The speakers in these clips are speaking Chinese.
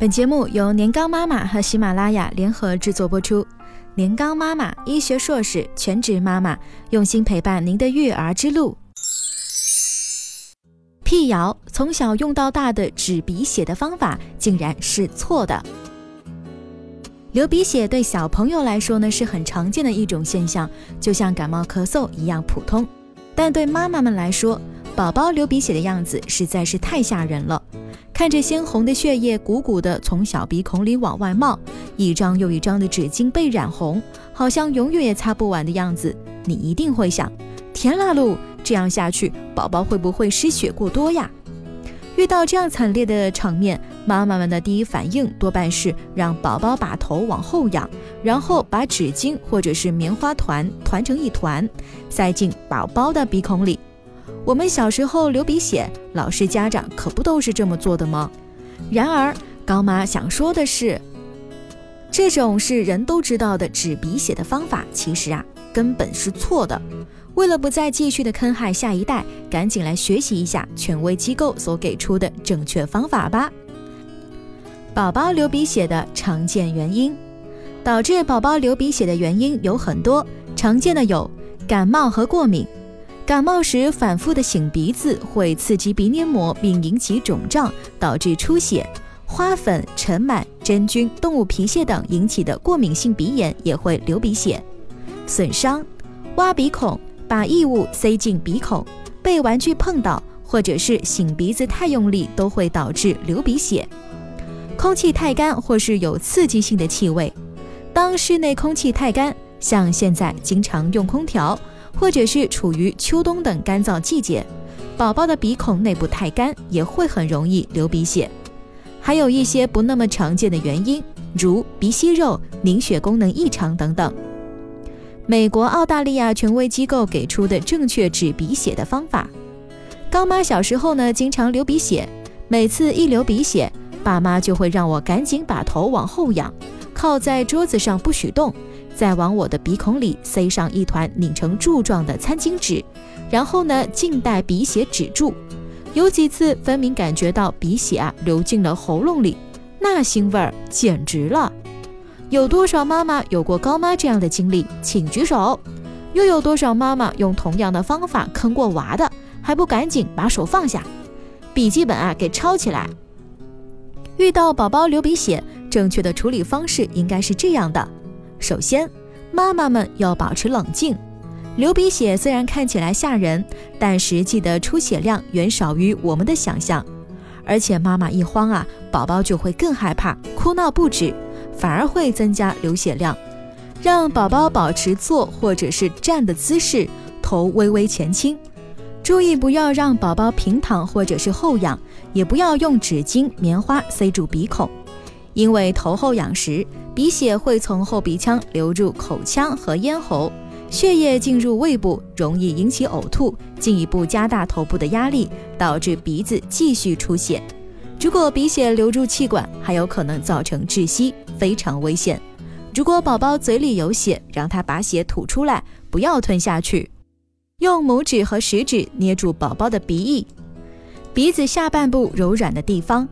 本节目由年糕妈妈和喜马拉雅联合制作播出。年糕妈妈，医学硕士，全职妈妈，用心陪伴您的育儿之路。辟谣：从小用到大的止鼻血的方法竟然是错的。流鼻血对小朋友来说呢是很常见的一种现象，就像感冒咳嗽一样普通。但对妈妈们来说，宝宝流鼻血的样子实在是太吓人了。看着鲜红的血液鼓鼓的从小鼻孔里往外冒，一张又一张的纸巾被染红，好像永远也擦不完的样子，你一定会想：天啦噜，这样下去，宝宝会不会失血过多呀？遇到这样惨烈的场面，妈妈们的第一反应多半是让宝宝把头往后仰，然后把纸巾或者是棉花团团成一团，塞进宝宝的鼻孔里。我们小时候流鼻血，老师家长可不都是这么做的吗？然而高妈想说的是，这种是人都知道的止鼻血的方法，其实啊根本是错的。为了不再继续的坑害下一代，赶紧来学习一下权威机构所给出的正确方法吧。宝宝流鼻血的常见原因，导致宝宝流鼻血的原因有很多，常见的有感冒和过敏。感冒时反复的擤鼻子会刺激鼻黏膜，并引起肿胀，导致出血；花粉、尘螨、真菌、动物皮屑等引起的过敏性鼻炎也会流鼻血。损伤、挖鼻孔、把异物塞进鼻孔、被玩具碰到，或者是擤鼻子太用力，都会导致流鼻血。空气太干或是有刺激性的气味，当室内空气太干，像现在经常用空调。或者是处于秋冬等干燥季节，宝宝的鼻孔内部太干，也会很容易流鼻血。还有一些不那么常见的原因，如鼻息肉、凝血功能异常等等。美国、澳大利亚权威机构给出的正确止鼻血的方法。高妈小时候呢，经常流鼻血，每次一流鼻血，爸妈就会让我赶紧把头往后仰，靠在桌子上不许动。再往我的鼻孔里塞上一团拧成柱状的餐巾纸，然后呢，静待鼻血止住。有几次分明感觉到鼻血啊流进了喉咙里，那腥味儿简直了。有多少妈妈有过高妈这样的经历？请举手。又有多少妈妈用同样的方法坑过娃的，还不赶紧把手放下？笔记本啊，给抄起来。遇到宝宝流鼻血，正确的处理方式应该是这样的。首先，妈妈们要保持冷静。流鼻血虽然看起来吓人，但实际的出血量远少于我们的想象。而且妈妈一慌啊，宝宝就会更害怕，哭闹不止，反而会增加流血量。让宝宝保持坐或者是站的姿势，头微微前倾，注意不要让宝宝平躺或者是后仰，也不要用纸巾、棉花塞住鼻孔。因为头后仰时，鼻血会从后鼻腔流入口腔和咽喉，血液进入胃部，容易引起呕吐，进一步加大头部的压力，导致鼻子继续出血。如果鼻血流入气管，还有可能造成窒息，非常危险。如果宝宝嘴里有血，让他把血吐出来，不要吞下去。用拇指和食指捏住宝宝的鼻翼，鼻子下半部柔软的地方，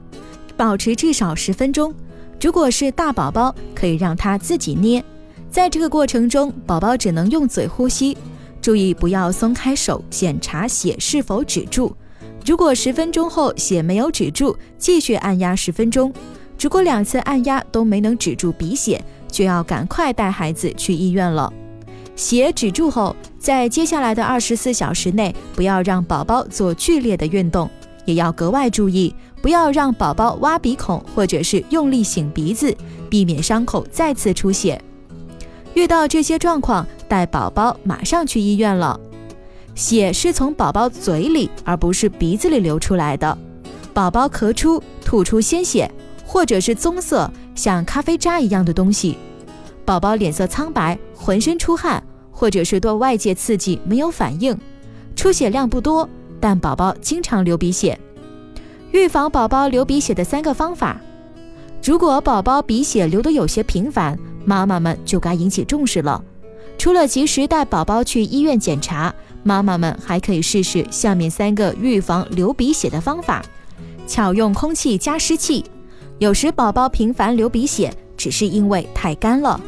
保持至少十分钟。如果是大宝宝，可以让他自己捏。在这个过程中，宝宝只能用嘴呼吸，注意不要松开手，检查血是否止住。如果十分钟后血没有止住，继续按压十分钟。如果两次按压都没能止住鼻血，就要赶快带孩子去医院了。血止住后，在接下来的二十四小时内，不要让宝宝做剧烈的运动，也要格外注意。不要让宝宝挖鼻孔或者是用力擤鼻子，避免伤口再次出血。遇到这些状况，带宝宝马上去医院了。血是从宝宝嘴里而不是鼻子里流出来的。宝宝咳出、吐出鲜血，或者是棕色像咖啡渣一样的东西。宝宝脸色苍白、浑身出汗，或者是对外界刺激没有反应。出血量不多，但宝宝经常流鼻血。预防宝宝流鼻血的三个方法：如果宝宝鼻血流得有些频繁，妈妈们就该引起重视了。除了及时带宝宝去医院检查，妈妈们还可以试试下面三个预防流鼻血的方法：巧用空气加湿器。有时宝宝频繁流鼻血，只是因为太干了。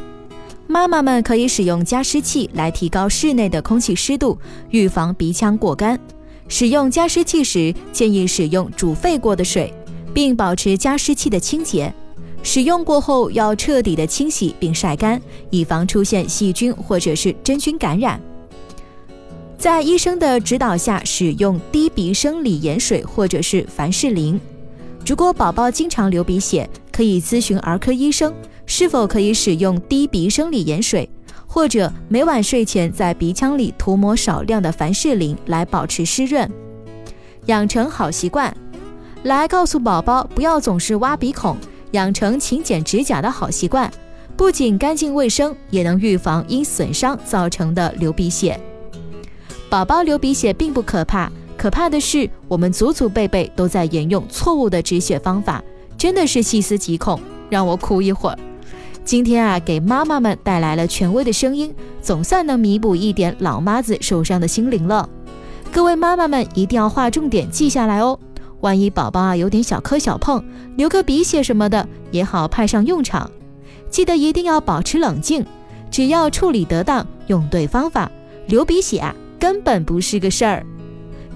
妈妈们可以使用加湿器来提高室内的空气湿度，预防鼻腔过干。使用加湿器时，建议使用煮沸过的水，并保持加湿器的清洁。使用过后要彻底的清洗并晒干，以防出现细菌或者是真菌感染。在医生的指导下，使用低鼻生理盐水或者是凡士林。如果宝宝经常流鼻血，可以咨询儿科医生是否可以使用低鼻生理盐水，或者每晚睡前在鼻腔里涂抹少量的凡士林来保持湿润。养成好习惯，来告诉宝宝不要总是挖鼻孔，养成勤剪指甲的好习惯，不仅干净卫生，也能预防因损伤造成的流鼻血。宝宝流鼻血并不可怕，可怕的是我们祖祖辈辈都在沿用错误的止血方法，真的是细思极恐，让我哭一会儿。今天啊，给妈妈们带来了权威的声音，总算能弥补一点老妈子受伤的心灵了。各位妈妈们一定要划重点记下来哦，万一宝宝啊有点小磕小碰，流个鼻血什么的，也好派上用场。记得一定要保持冷静，只要处理得当，用对方法，流鼻血啊。根本不是个事儿。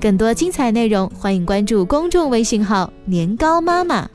更多精彩内容，欢迎关注公众微信号“年糕妈妈”。